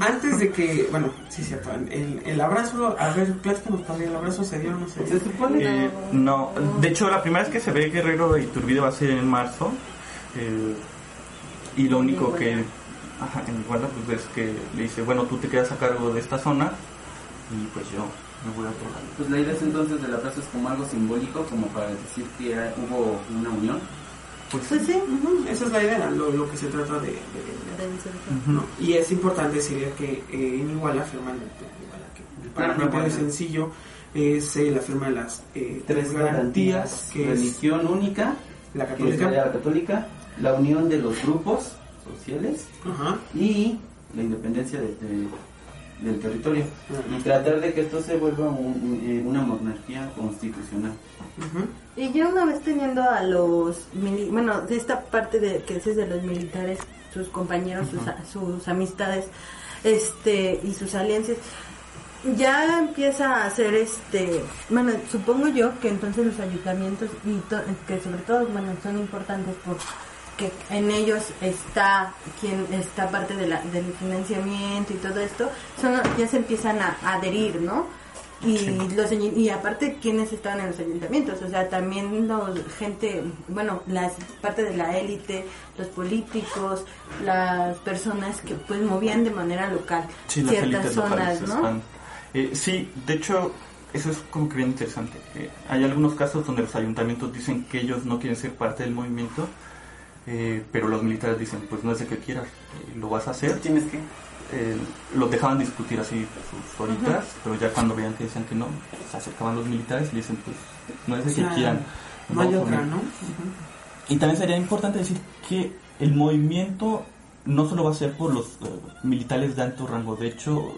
S2: Antes de que, bueno, sí, cierto, el, el abrazo, a ver, pláticanos, padre, el abrazo se dio o no se dio.
S5: Se supone
S4: Eh, no, de hecho la primera vez que se ve Guerrero de Iturbide va a ser en marzo eh, y lo único que ajá, en Iguala pues es que le dice bueno tú te quedas a cargo de esta zona y pues yo me voy a otro lado.
S6: Pues la idea es entonces del abrazo es como algo simbólico, como para decir que hubo una unión.
S4: Pues,
S5: Pues sí.
S2: Ujú, Esa es la idea, lo, lo que se trata de... de- de- ¿no? Y es importante decir que eh, en Iguala firman el plan de Iguala, que para y
S6: Iguala.
S2: sencillo es eh, la firma de las eh,
S6: Tres garantías,
S2: que es
S6: religión única,
S2: la
S6: que
S2: católica,
S6: sería la católica, la unión de los grupos sociales y la independencia de- de- del territorio. Y tratar de que esto se vuelva un- un- eh, una monarquía constitucional.
S5: Y ya una vez teniendo a los, mili- bueno, de esta parte de que es de los militares, sus compañeros, sus, a- sus amistades, este, y sus alianzas, ya empieza a hacer este, bueno, supongo yo que entonces los ayuntamientos, y to- que sobre todo, bueno, son importantes porque en ellos está quien está parte de la, del financiamiento y todo esto, son, ya se empiezan a, adherir, ¿no? y los y aparte quienes estaban en los ayuntamientos o sea también los gente bueno las parte de la élite los políticos las personas que pues movían de manera local
S4: Sí,
S5: ciertas zonas no
S4: eh, sí, de hecho, eso es como que bien interesante. Eh, hay algunos casos donde los ayuntamientos dicen que ellos no quieren ser parte del movimiento, eh, pero los militares dicen, pues no es de que quieras, eh, lo vas a hacer.
S6: Tienes que.
S4: Eh, los dejaban discutir así sus horitas, pero ya cuando veían que decían que no, se acercaban los militares y dicen, pues no es de que quieran.
S2: no hay otra,
S4: unir".
S2: ¿no?
S4: Y también sería importante decir que el movimiento no solo va a ser por los eh, militares de alto rango, de hecho,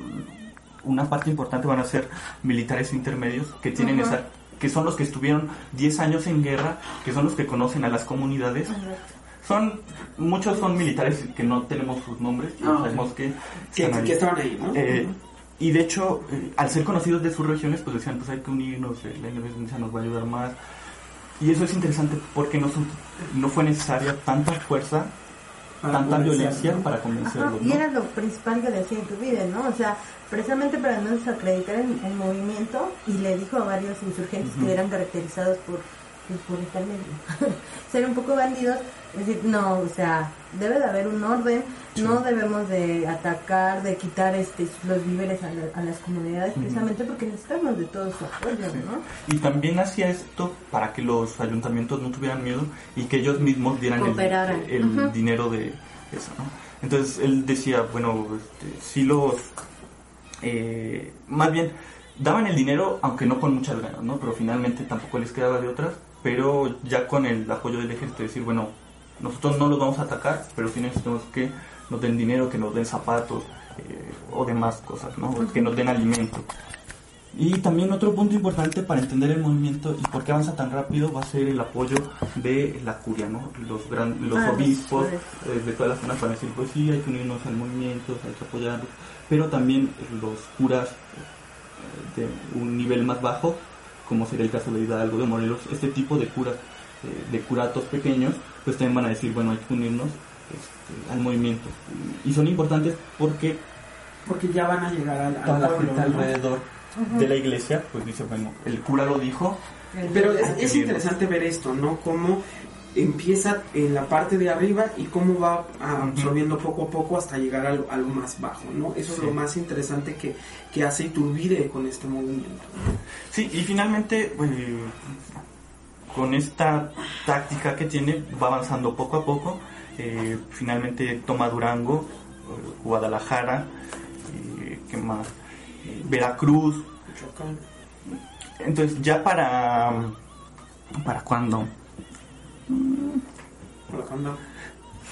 S4: una parte importante van a ser militares intermedios que tienen esa que son los que estuvieron 10 años en guerra, que son los que conocen a las comunidades. Son muchos son militares que no tenemos sus nombres,
S2: Ah, ok.
S4: sabemos que,
S2: Que-
S4: están ahí.
S2: que estaban ahí, ¿no?
S4: Eh, y de hecho, eh, al ser conocidos de sus regiones, pues decían, pues hay que unirnos, eh, la independencia nos va a ayudar más. Y eso es interesante porque no, son- no fue necesaria tanta fuerza
S2: Para
S4: tanta violencia
S2: ¿no?
S4: para convencerlos.
S5: Ajá, y era lo principal que decía Iturbide, ¿no? O sea, precisamente para no desacreditar el, el movimiento y le dijo a varios insurgentes que eran caracterizados por, pues, por estar medio, ser un poco bandidos, es decir, no, o sea, debe de haber un orden, no debemos de atacar, de quitar este los víveres a, la- a las comunidades, precisamente porque necesitamos de todo su apoyo, ¿no?
S4: Y también hacía esto para que los ayuntamientos no tuvieran miedo y que ellos mismos dieran el, dinero de eso, ¿no? Entonces él decía, bueno, este, sí los... eh, más bien, daban el dinero, aunque no con muchas ganas, ¿no? Pero finalmente tampoco les quedaba de otras, pero ya con el apoyo del ejército, decir, bueno, nosotros no los vamos a atacar, pero sí necesitamos que nos den dinero, que nos den zapatos eh, o demás cosas, ¿no? Que nos den alimento. Y también otro punto importante para entender el movimiento y por qué avanza tan rápido va a ser el apoyo de la curia, ¿no? Los, gran, los
S5: Ah,
S4: obispos eh, de todas las zonas van a decir, pues sí, hay que unirnos al movimiento, hay que apoyarlos, pero también los curas eh, de un nivel más bajo, como sería el caso de Hidalgo, de Morelos, este tipo de curas, eh, de curatos pequeños, pues también van a decir, bueno, hay que unirnos este, al movimiento. Y son importantes porque
S2: Porque ya van a llegar al, al
S4: toda la
S2: pueblo,
S4: gente alrededor de la iglesia, pues dice, bueno, el cura lo dijo.
S2: Pero es, es interesante ver esto, ¿no? Cómo empieza en la parte de arriba y cómo va absorbiendo poco a poco hasta llegar a lo, a lo más bajo, ¿no? Eso es
S4: Sí.
S2: lo más interesante que, que hace Iturbide con este movimiento.
S4: Sí, y finalmente, pues, con esta táctica que tiene, va avanzando poco a poco. eh, finalmente toma Durango, eh, Guadalajara, eh, ¿qué más? Eh, Veracruz. Entonces, ya para. ¿Para cuándo?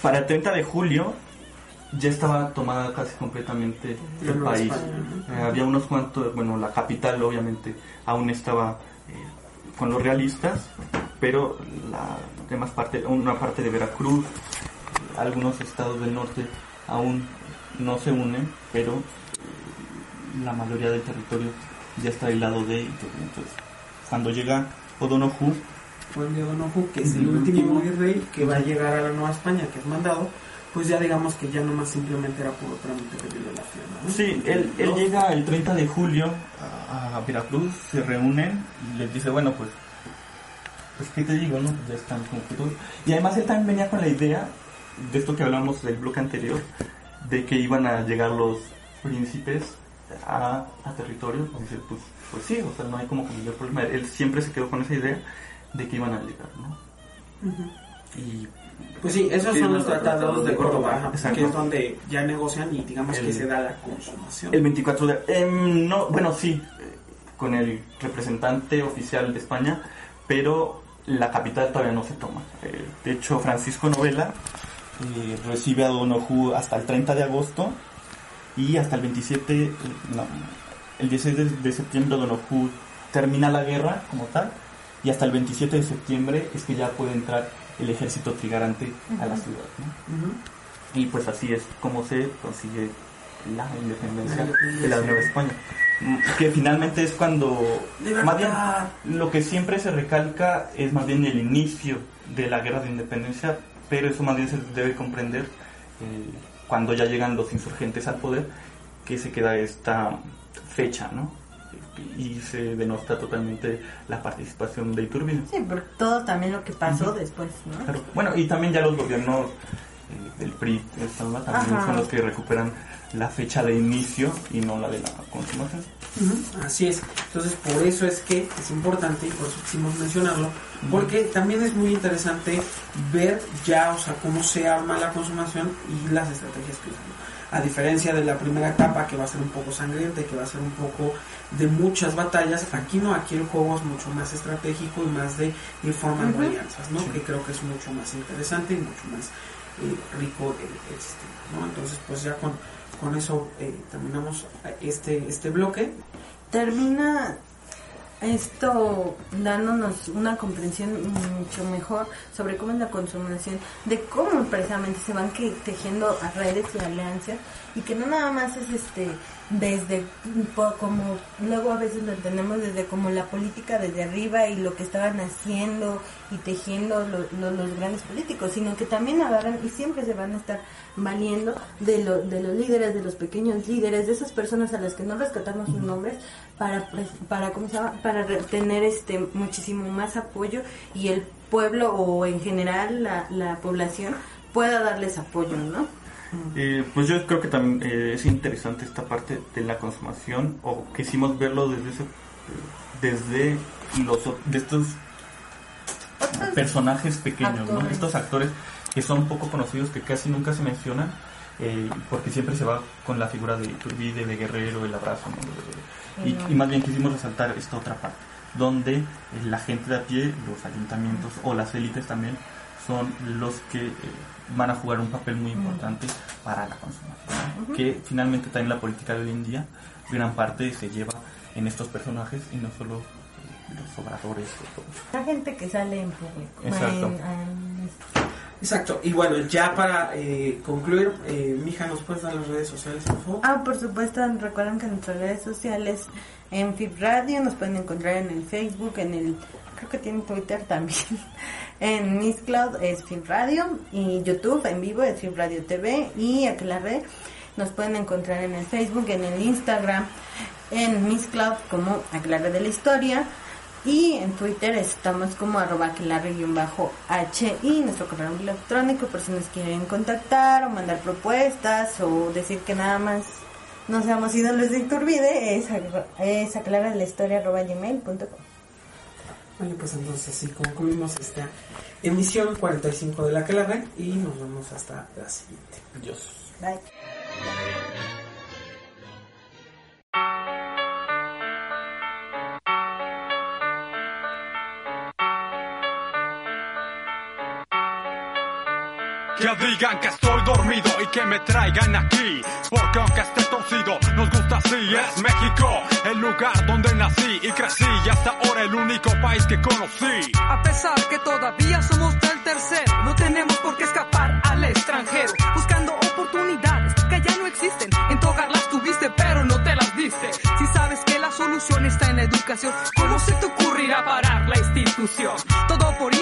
S4: Para el 30 de julio ya estaba tomada casi completamente el país. Había unos cuantos, bueno, la capital obviamente aún estaba con los realistas, pero la demás parte, una parte de Veracruz, algunos estados del norte aún no se unen, pero la mayoría del territorio ya está del lado de. Entonces, cuando llega O'Donoghue,
S2: Juan de O'Donoghue, que es el
S4: El
S2: último
S4: último.
S2: virrey que va a llegar a la Nueva España, que es mandado, pues ya digamos que ya nomás simplemente era puro trámite de violación. ¿no?
S4: Sí, él, él llega el 30 de julio a, a Veracruz, se reúnen y les dice, bueno, pues, pues ¿qué te digo, no? Ya están todos. Y además él también venía con la idea de esto que hablamos del bloque anterior, de que iban a llegar los príncipes a, a territorio. Dice, pues, pues sí, o sea, no hay como que mayor problema. Él siempre se quedó con esa idea de que iban a llegar, ¿no?
S2: Ujú.
S4: Y
S2: Pues sí, esos
S4: Sí,
S2: son
S4: los
S2: tratados de Córdoba,
S4: Exacto.
S2: que es donde ya negocian y digamos que se da la consumación.
S4: El 24 de... em, no, bueno, sí, eh, con el representante oficial de España, pero la capital todavía no se toma. Eh, de hecho, Francisco Novela eh, recibe a Donoghue hasta el 30 de agosto y hasta el 27, eh, no, el 16 de, de septiembre Donoghue termina la guerra como tal y hasta el 27 de septiembre es que ya puede entrar el ejército trigarante a la ciudad. ¿no? Y pues así es como se consigue la independencia
S2: La
S4: de la Nueva España. Que finalmente es cuando, más bien, lo que siempre se recalca es más bien el inicio de la guerra de independencia, pero eso más bien se debe comprender eh, cuando ya llegan los insurgentes al poder, que se queda esta fecha, ¿no? Y se denota totalmente la participación de Iturbide.
S5: Sí, por todo también lo que pasó después, ¿no?
S4: Claro. Bueno, y también ya los gobiernos eh, del PRI también
S5: Ajá.
S4: son los que recuperan la fecha de inicio y no la de la consumación.
S2: Así es. Entonces, por eso es que es importante y por eso quisimos mencionarlo, porque también es muy interesante ver ya, o sea, cómo se arma la consumación y las estrategias que usan. A diferencia de la primera etapa, que va a ser un poco sangrienta y que va a ser un poco de muchas batallas, aquí no, aquí el juego es mucho más estratégico y más de ir formando alianzas, ¿no?
S5: Sí.
S2: Que creo que es mucho más interesante y mucho más eh, rico el, el sistema, ¿no? Entonces, pues ya con, con eso eh, terminamos este, este bloque.
S5: Termina esto dándonos una comprensión mucho mejor sobre cómo es la consumación, de cómo precisamente se van tejiendo redes y alianzas y que no nada más es este desde como luego a veces lo entendemos desde como la política desde arriba y lo que estaban haciendo y tejiendo lo- lo- los grandes políticos, sino que también agarran y siempre se van a estar valiendo de, lo- de los líderes, de los pequeños líderes, de esas personas a las que no rescatamos sus nombres para pres- para ¿cómo se llama? Para tener este muchísimo más apoyo y el pueblo o en general la, la población pueda darles apoyo, ¿no?
S4: Eh, pues yo creo que también eh, es interesante esta parte de la consumación o quisimos verlo desde ese, desde los de estos personajes pequeños, ¿no? Estos actores que son poco conocidos que casi nunca se mencionan eh, porque siempre se va con la figura de Iturbide, de Guerrero, el abrazo, ¿no? Y, y más bien quisimos resaltar esta otra parte donde eh, la gente de a pie, los ayuntamientos o las élites también son los que eh, van a jugar un papel muy importante para la consumación. Que finalmente también la política de hoy en día, gran parte se lleva en estos personajes y no solo eh, los obradores o.
S5: La gente que sale en público.
S4: Exacto.
S5: en- en-
S2: Exacto. Y bueno, ya para eh, concluir, eh, Mija, ¿nos puedes dar las redes sociales, por?
S5: Ah, por supuesto, recuerden que nuestras redes sociales, en FIP Radio, nos pueden encontrar en el Facebook, en el, creo que tiene Twitter también, en Miss Cloud es FIP Radio, y YouTube en vivo es FIP Radio TV, y aquí nos pueden encontrar en el Facebook, en el Instagram, en Miss Cloud como Aclarre de la Historia, y en Twitter estamos como arroba h y nuestro correo electrónico por si nos quieren contactar o mandar propuestas o decir que nada más no seamos ídolos de Iturbide es, es aclarar de la historia arroba gmail.com.
S2: Vale, pues entonces sí concluimos esta emisión 45 de la red y nos vemos hasta la siguiente.
S4: Adiós.
S5: Bye.
S10: Que digan que estoy dormido y que me traigan aquí. Porque aunque esté torcido, nos gusta así. Es México, el lugar donde nací y crecí. Y hasta ahora el único país que conocí.
S13: A pesar que todavía somos del tercero, no tenemos por qué escapar al extranjero, buscando oportunidades que ya no existen. En tu hogar las tuviste, pero no te las diste. Si sabes que la solución está en la educación, ¿cómo se te ocurrirá parar la institución? Todo por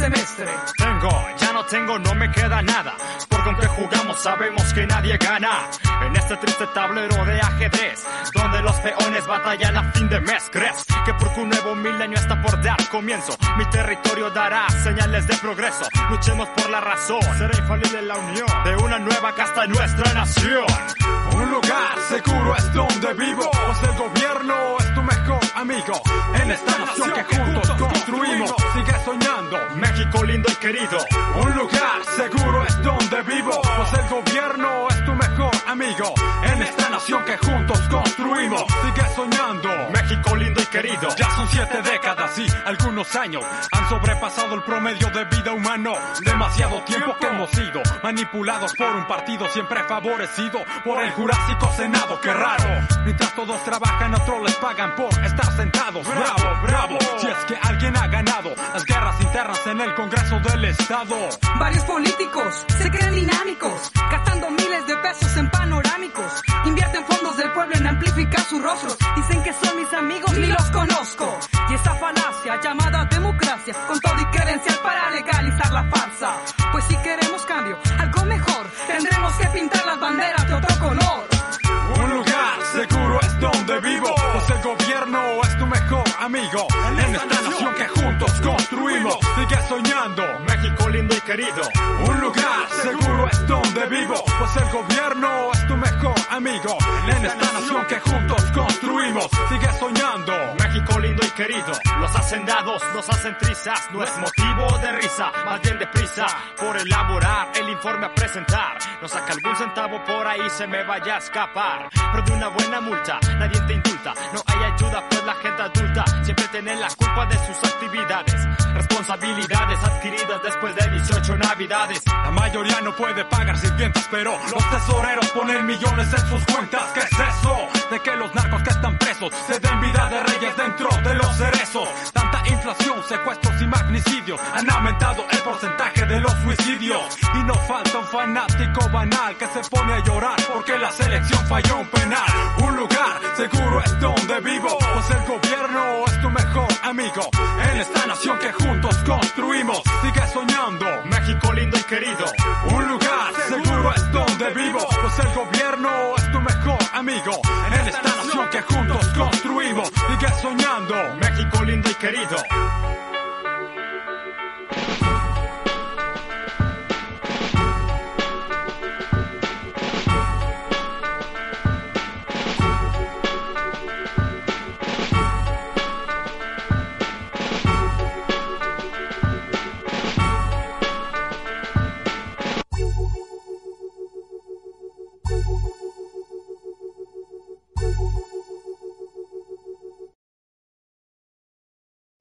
S13: semestre.
S10: Tengo, ya no tengo, no me queda nada. Porque aunque jugamos, sabemos que nadie gana. En este triste tablero de ajedrez, donde los peones batallan a fin de mes. ¿Crees que porque un nuevo milenio está por dar comienzo? Mi territorio dará señales de progreso. Luchemos por la razón, será infalible la unión de una nueva casta en nuestra nación. Un lugar seguro es donde vivo, pues el gobierno es tu mejor amigo. En esta nación que juntos construimos, sigue soñando, Lindo y querido. Un lugar seguro es donde vivo, pues el gobierno es tu mejor amigo. En esta nación que juntos construimos, sigue soñando, Ya son siete décadas y algunos años han sobrepasado el promedio de vida humano. Demasiado tiempo que hemos sido manipulados por un partido siempre favorecido por el Jurásico Senado. Qué raro. Mientras todos trabajan, otros les pagan por estar sentados. Bravo, bravo. Si es que alguien ha ganado las guerras internas en el Congreso del Estado.
S13: Varios políticos se creen dinámicos, gastando miles de pesos en panorámicos. Invierten fondos del pueblo en amplificar sus rostros. Dicen que son mis amigos, ni los conozco. Y esa falacia llamada democracia, con todo y credencial para legalizar la farsa. Pues si queremos cambio, algo mejor, tendremos que pintar las banderas de otro color.
S10: Un lugar seguro es donde vivo, pues el gobierno es tu mejor amigo. En esta nación que juntos construimos, sigue soñando, México lindo y querido. Un lugar seguro es donde vivo, pues el gobierno es amigo. En esta nación que juntos
S14: Los hacendados nos hacen trizas, no es motivo de risa, más bien de prisa por elaborar el informe a presentar. No saca algún centavo por ahí se me vaya a escapar, pero de una buena multa nadie te indulta. No hay ayuda pues la gente adulta siempre tiene la culpa de sus actividades, responsabilidades adquiridas después de 18 navidades.
S10: La mayoría no puede pagar sirvientas, pero los tesoreros ponen millones en sus cuentas. ¿Qué es eso? De que los narcos que están presos se den vida de reyes dentro de los cerezos. Tanta inflación, secuestros y magnicidios han aumentado el porcentaje de los suicidios. Y no falta un fanático banal que se pone a llorar porque la selección falló un penal. Un lugar seguro es donde vivo, pues el gobierno es tu mejor amigo. En esta nación que juntos construimos, sigue soñando.
S14: México lindo y querido.
S10: Un lugar seguro es donde vivo, pues el gobierno es tu mejor amigo. En esta nación que juntos construimos, sigue soñando.
S14: México lindo y querido. Girl.